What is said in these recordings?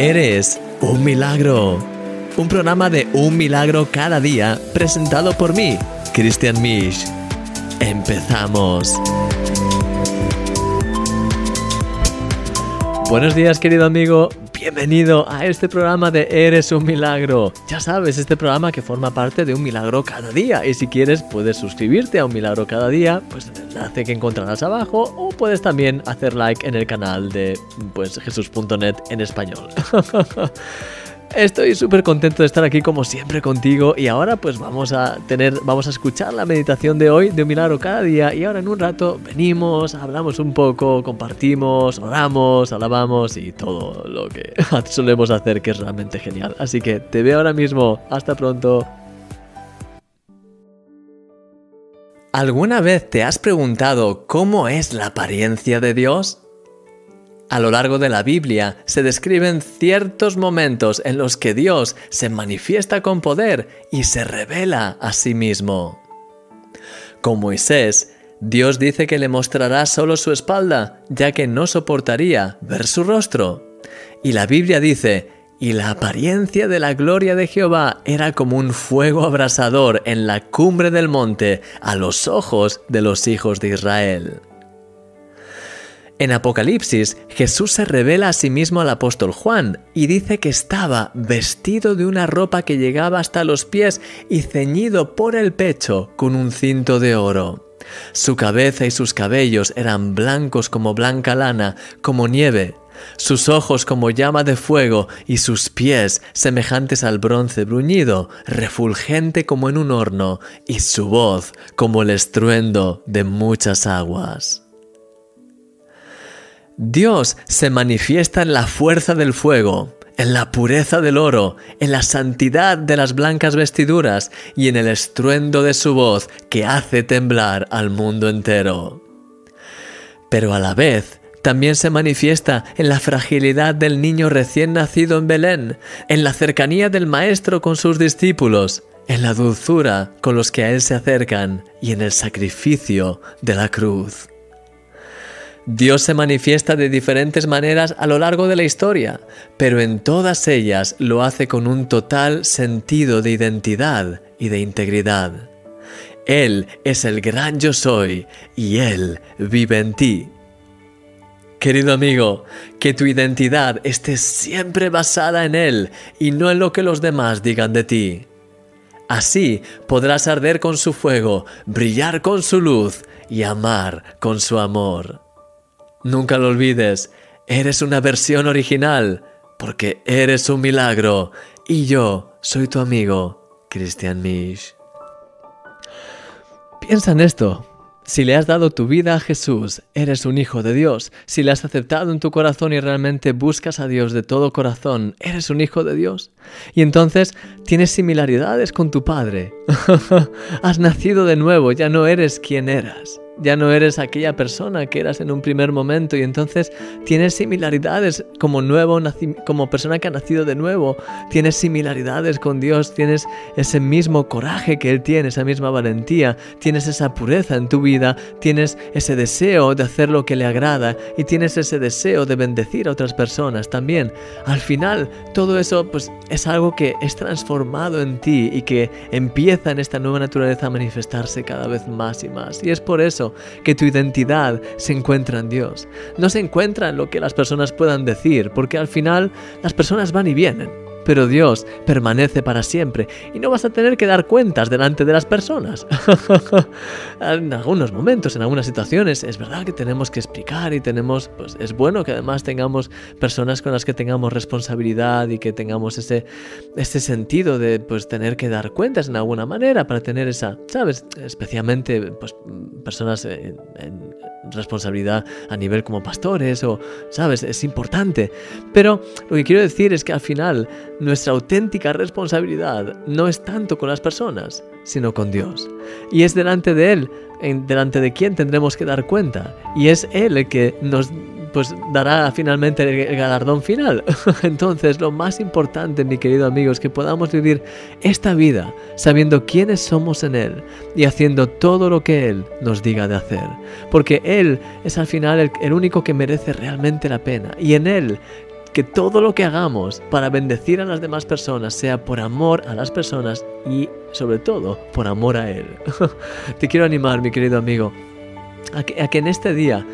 Eres un milagro. Un programa de un milagro cada día presentado por mí, Christian Misch. Empezamos. Buenos días querido amigo, bienvenido a este programa de Eres un Milagro. Ya sabes, este programa que forma parte de un milagro cada día y si quieres puedes suscribirte a un milagro cada día, pues en el enlace que encontrarás abajo o puedes también hacer like en el canal de pues en español. Estoy súper contento de estar aquí como siempre contigo y ahora pues vamos a tener, vamos a escuchar la meditación de hoy de un milagro cada día y ahora en un rato venimos, hablamos un poco, compartimos, oramos, alabamos y todo lo que solemos hacer que es realmente genial. Así que te veo ahora mismo, hasta pronto. ¿Alguna vez te has preguntado cómo es la apariencia de Dios? A lo largo de la Biblia se describen ciertos momentos en los que Dios se manifiesta con poder y se revela a sí mismo. Con Moisés, Dios dice que le mostrará solo su espalda, ya que no soportaría ver su rostro. Y la Biblia dice, y la apariencia de la gloria de Jehová era como un fuego abrasador en la cumbre del monte a los ojos de los hijos de Israel. En Apocalipsis, Jesús se revela a sí mismo al apóstol Juan y dice que estaba vestido de una ropa que llegaba hasta los pies y ceñido por el pecho con un cinto de oro. Su cabeza y sus cabellos eran blancos como blanca lana, como nieve, sus ojos como llama de fuego y sus pies semejantes al bronce bruñido, refulgente como en un horno, y su voz como el estruendo de muchas aguas. Dios se manifiesta en la fuerza del fuego, en la pureza del oro, en la santidad de las blancas vestiduras y en el estruendo de su voz que hace temblar al mundo entero. Pero a la vez, también se manifiesta en la fragilidad del niño recién nacido en Belén, en la cercanía del Maestro con sus discípulos, en la dulzura con los que a Él se acercan y en el sacrificio de la cruz. Dios se manifiesta de diferentes maneras a lo largo de la historia, pero en todas ellas lo hace con un total sentido de identidad y de integridad. Él es el gran yo soy y Él vive en ti. Querido amigo, que tu identidad esté siempre basada en Él y no en lo que los demás digan de ti. Así podrás arder con su fuego, brillar con su luz y amar con su amor. Nunca lo olvides, eres una versión original, porque eres un milagro, y yo soy tu amigo, Christian Misch. Piensa en esto. Si le has dado tu vida a Jesús, eres un hijo de Dios. Si le has aceptado en tu corazón y realmente buscas a Dios de todo corazón, eres un hijo de Dios. Y entonces tienes similaridades con tu Padre. has nacido de nuevo, ya no eres quien eras ya no eres aquella persona que eras en un primer momento y entonces tienes similaridades como nuevo como persona que ha nacido de nuevo, tienes similaridades con Dios, tienes ese mismo coraje que él tiene, esa misma valentía, tienes esa pureza en tu vida, tienes ese deseo de hacer lo que le agrada y tienes ese deseo de bendecir a otras personas también. Al final, todo eso pues es algo que es transformado en ti y que empieza en esta nueva naturaleza a manifestarse cada vez más y más. Y es por eso que tu identidad se encuentra en Dios. No se encuentra en lo que las personas puedan decir, porque al final las personas van y vienen pero Dios permanece para siempre y no vas a tener que dar cuentas delante de las personas. en algunos momentos, en algunas situaciones, es verdad que tenemos que explicar y tenemos, pues es bueno que además tengamos personas con las que tengamos responsabilidad y que tengamos ese, ese sentido de pues tener que dar cuentas en alguna manera para tener esa, ¿sabes? Especialmente pues personas en responsabilidad a nivel como pastores o, ¿sabes? Es importante. Pero lo que quiero decir es que al final nuestra auténtica responsabilidad no es tanto con las personas, sino con Dios. Y es delante de Él, delante de quien tendremos que dar cuenta. Y es Él el que nos pues dará finalmente el galardón final. Entonces, lo más importante, mi querido amigo, es que podamos vivir esta vida sabiendo quiénes somos en Él y haciendo todo lo que Él nos diga de hacer. Porque Él es al final el único que merece realmente la pena. Y en Él que todo lo que hagamos para bendecir a las demás personas sea por amor a las personas y sobre todo por amor a Él. Te quiero animar, mi querido amigo, a que, en este día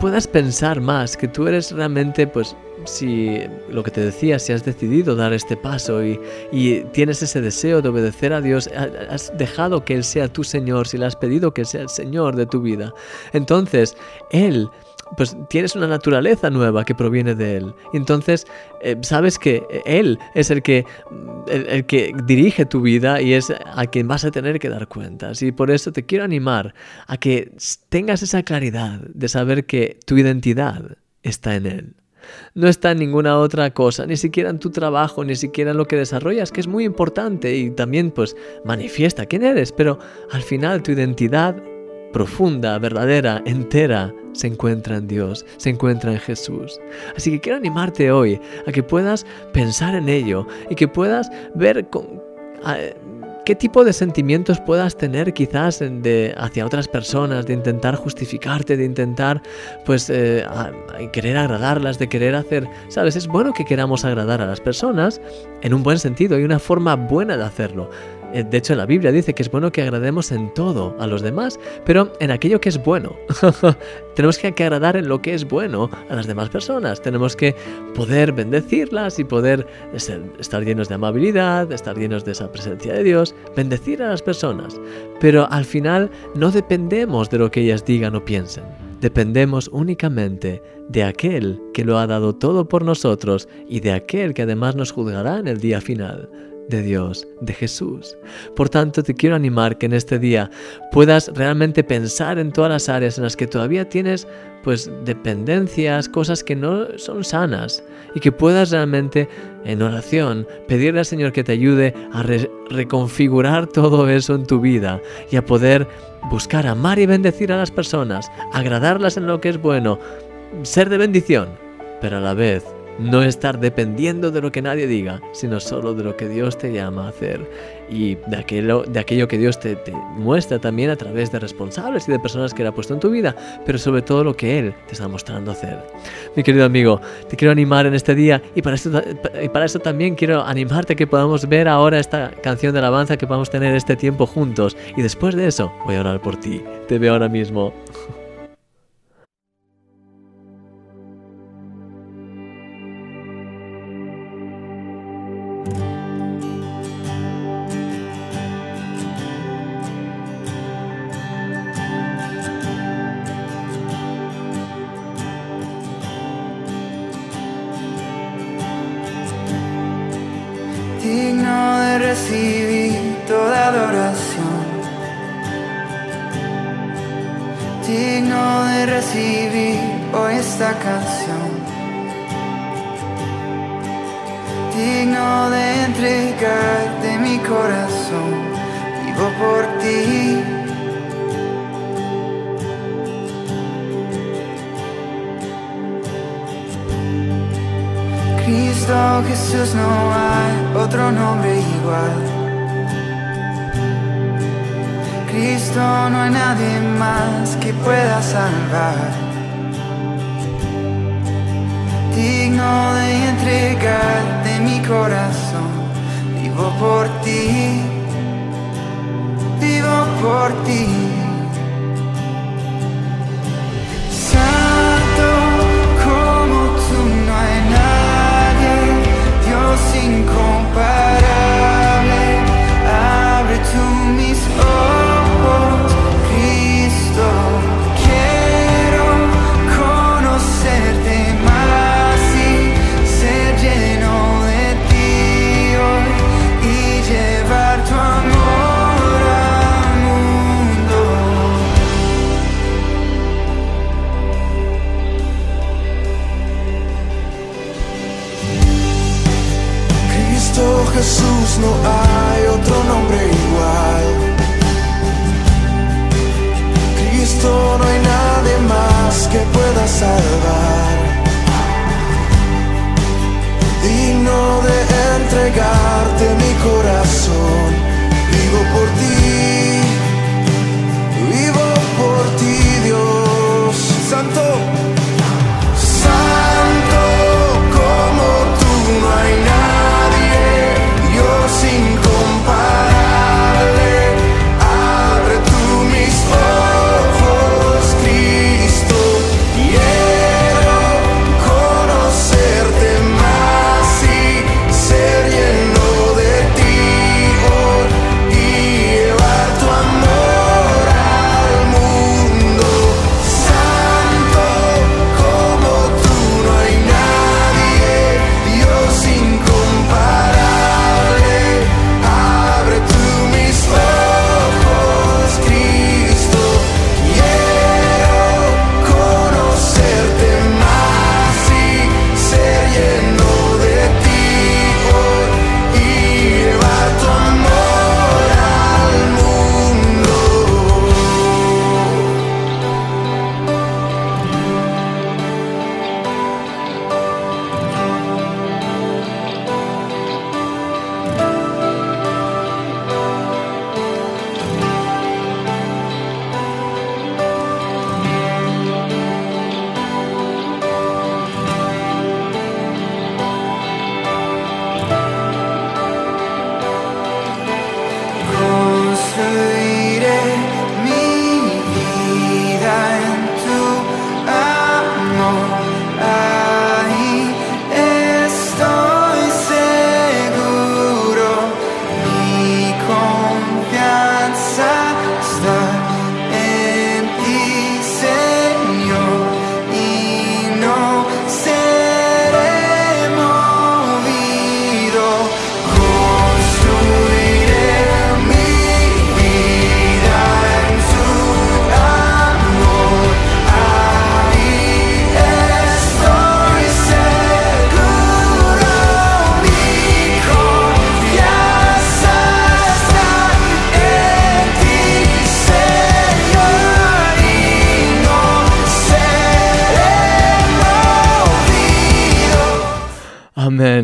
puedas pensar más, que tú eres realmente, pues, si lo que te decía, si has decidido dar este paso y, y, tienes ese deseo de obedecer a Dios, has dejado que Él sea tu Señor, si le has pedido que sea el Señor de tu vida, entonces Él pues tienes una naturaleza nueva que proviene de Él. Entonces, eh, sabes que Él es el que, el, que dirige tu vida y es a quien vas a tener que dar cuentas. Y por eso te quiero animar a que tengas esa claridad de saber que tu identidad está en Él. No está en ninguna otra cosa, ni siquiera en tu trabajo, ni siquiera en lo que desarrollas, que es muy importante y también pues manifiesta quién eres, pero al final tu identidad profunda, verdadera, entera, se encuentra en Dios, se encuentra en Jesús. Así que quiero animarte hoy a que puedas pensar en ello y que puedas ver con, qué tipo de sentimientos puedas tener quizás de, hacia otras personas, de intentar justificarte, de intentar pues eh, querer agradarlas, de querer hacer, sabes, es bueno que queramos agradar a las personas en un buen sentido, hay una forma buena de hacerlo. Eh, de hecho, la Biblia dice que es bueno que agrademos en todo a los demás, pero en aquello que es bueno. Tenemos que, agradar en lo que es bueno a las demás personas. Tenemos que poder bendecirlas y poder estar llenos de amabilidad, estar llenos de esa presencia de Dios, bendecir a las personas. Pero al final no dependemos de lo que ellas digan o piensen. Dependemos únicamente de aquel que lo ha dado todo por nosotros y de aquel que además nos juzgará en el día final de Dios, de Jesús. Por tanto, te quiero animar que en este día puedas realmente pensar en todas las áreas en las que todavía tienes pues dependencias, cosas que no son sanas y que puedas realmente en oración pedirle al Señor que te ayude a reconfigurar todo eso en tu vida y a poder buscar amar y bendecir a las personas, agradarlas en lo que es bueno, ser de bendición, pero a la vez no estar dependiendo de lo que nadie diga, sino solo de lo que Dios te llama a hacer y de aquello, de aquello que Dios te, muestra también a través de responsables y de personas que Él ha puesto en tu vida, pero sobre todo lo que Él te está mostrando hacer. Mi querido amigo, te quiero animar en este día y para, esto, también quiero animarte que podamos ver ahora esta canción de alabanza, que podamos tener este tiempo juntos y después de eso voy a orar por ti. Te veo ahora mismo. Recibir toda adoración, digno de recibir hoy esta canción, digno de entregarte Jesús no hay otro nombre igual. Cristo no hay nadie más que pueda salvar. Digno de entregarte mi corazón, vivo por ti, vivo por ti.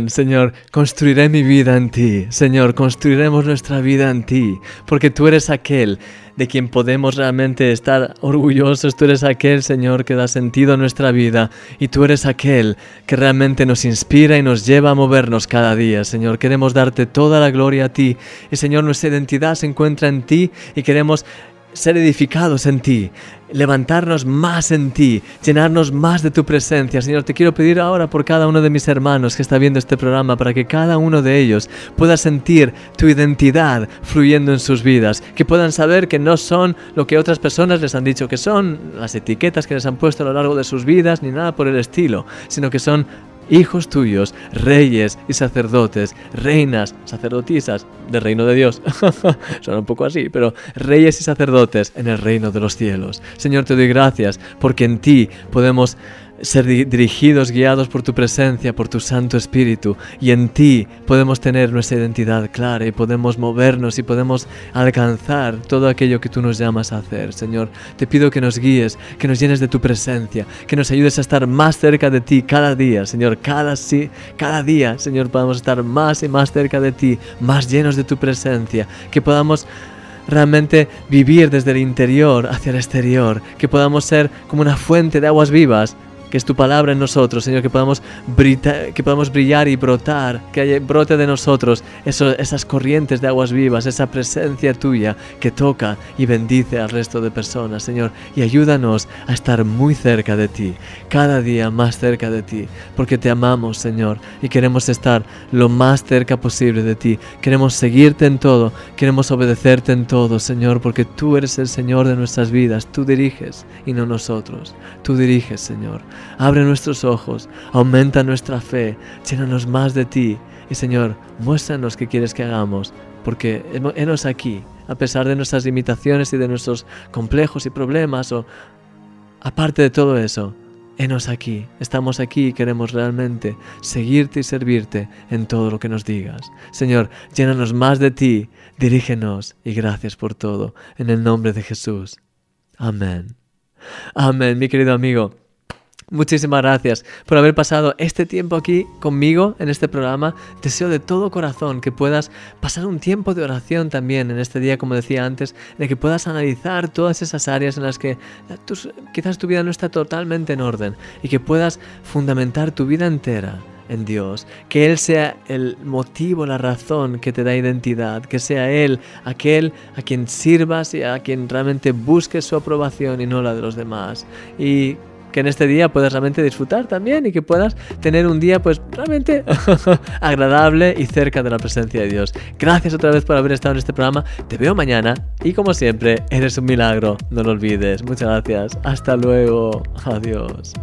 Señor, construiré mi vida en ti. Señor, construiremos nuestra vida en ti, porque tú eres aquel de quien podemos realmente estar orgullosos. Tú eres aquel, Señor, que da sentido a nuestra vida y tú eres aquel que realmente nos inspira y nos lleva a movernos cada día. Señor, queremos darte toda la gloria a ti y, Señor, nuestra identidad se encuentra en ti y queremos ser edificados en ti, levantarnos más en ti, llenarnos más de tu presencia. Señor, te quiero pedir ahora por cada uno de mis hermanos que está viendo este programa para que cada uno de ellos pueda sentir tu identidad fluyendo en sus vidas, que puedan saber que no son lo que otras personas les han dicho que son, las etiquetas que les han puesto a lo largo de sus vidas, ni nada por el estilo, sino que son hijos tuyos, reyes y sacerdotes, reinas, sacerdotisas del reino de Dios. Suena un poco así, pero reyes y sacerdotes en el reino de los cielos. Señor, te doy gracias porque en ti podemos ser dirigidos, guiados por tu presencia, por tu Santo Espíritu. Y en ti podemos tener nuestra identidad clara y podemos movernos y podemos alcanzar todo aquello que tú nos llamas a hacer. Señor, te pido que nos guíes, que nos llenes de tu presencia, que nos ayudes a estar más cerca de ti cada día, Señor. Cada, sí, cada día, Señor, podamos estar más y más cerca de ti, más llenos de tu presencia, que podamos realmente vivir desde el interior hacia el exterior, que podamos ser como una fuente de aguas vivas que es tu palabra en nosotros, Señor, que podamos, que podamos brillar y brotar, que brote de nosotros esas corrientes de aguas vivas, esa presencia tuya que toca y bendice al resto de personas, Señor, y ayúdanos a estar muy cerca de ti, cada día más cerca de ti, porque te amamos, Señor, y queremos estar lo más cerca posible de ti, queremos seguirte en todo, queremos obedecerte en todo, Señor, porque tú eres el Señor de nuestras vidas, tú diriges y no nosotros, tú diriges, Señor. Abre nuestros ojos, aumenta nuestra fe, llénanos más de ti. Y Señor, muéstranos qué quieres que hagamos, porque enos aquí, a pesar de nuestras limitaciones y de nuestros complejos y problemas, o aparte de todo eso, enos aquí, estamos aquí y queremos realmente seguirte y servirte en todo lo que nos digas. Señor, llénanos más de ti, dirígenos y gracias por todo, en el nombre de Jesús. Amén. Amén, mi querido amigo. Muchísimas gracias por haber pasado este tiempo aquí conmigo en este programa. Deseo de todo corazón que puedas pasar un tiempo de oración también en este día, como decía antes, de que puedas analizar todas esas áreas en las que quizás tu vida no está totalmente en orden y que puedas fundamentar tu vida entera en Dios, que Él sea el motivo, la razón que te da identidad, que sea Él aquel a quien sirvas y a quien realmente busques su aprobación y no la de los demás. Y que en este día puedas realmente disfrutar también y que puedas tener un día pues realmente agradable y cerca de la presencia de Dios. Gracias otra vez por haber estado en este programa. Te veo mañana y como siempre, eres un milagro. No lo olvides. Muchas gracias. Hasta luego. Adiós.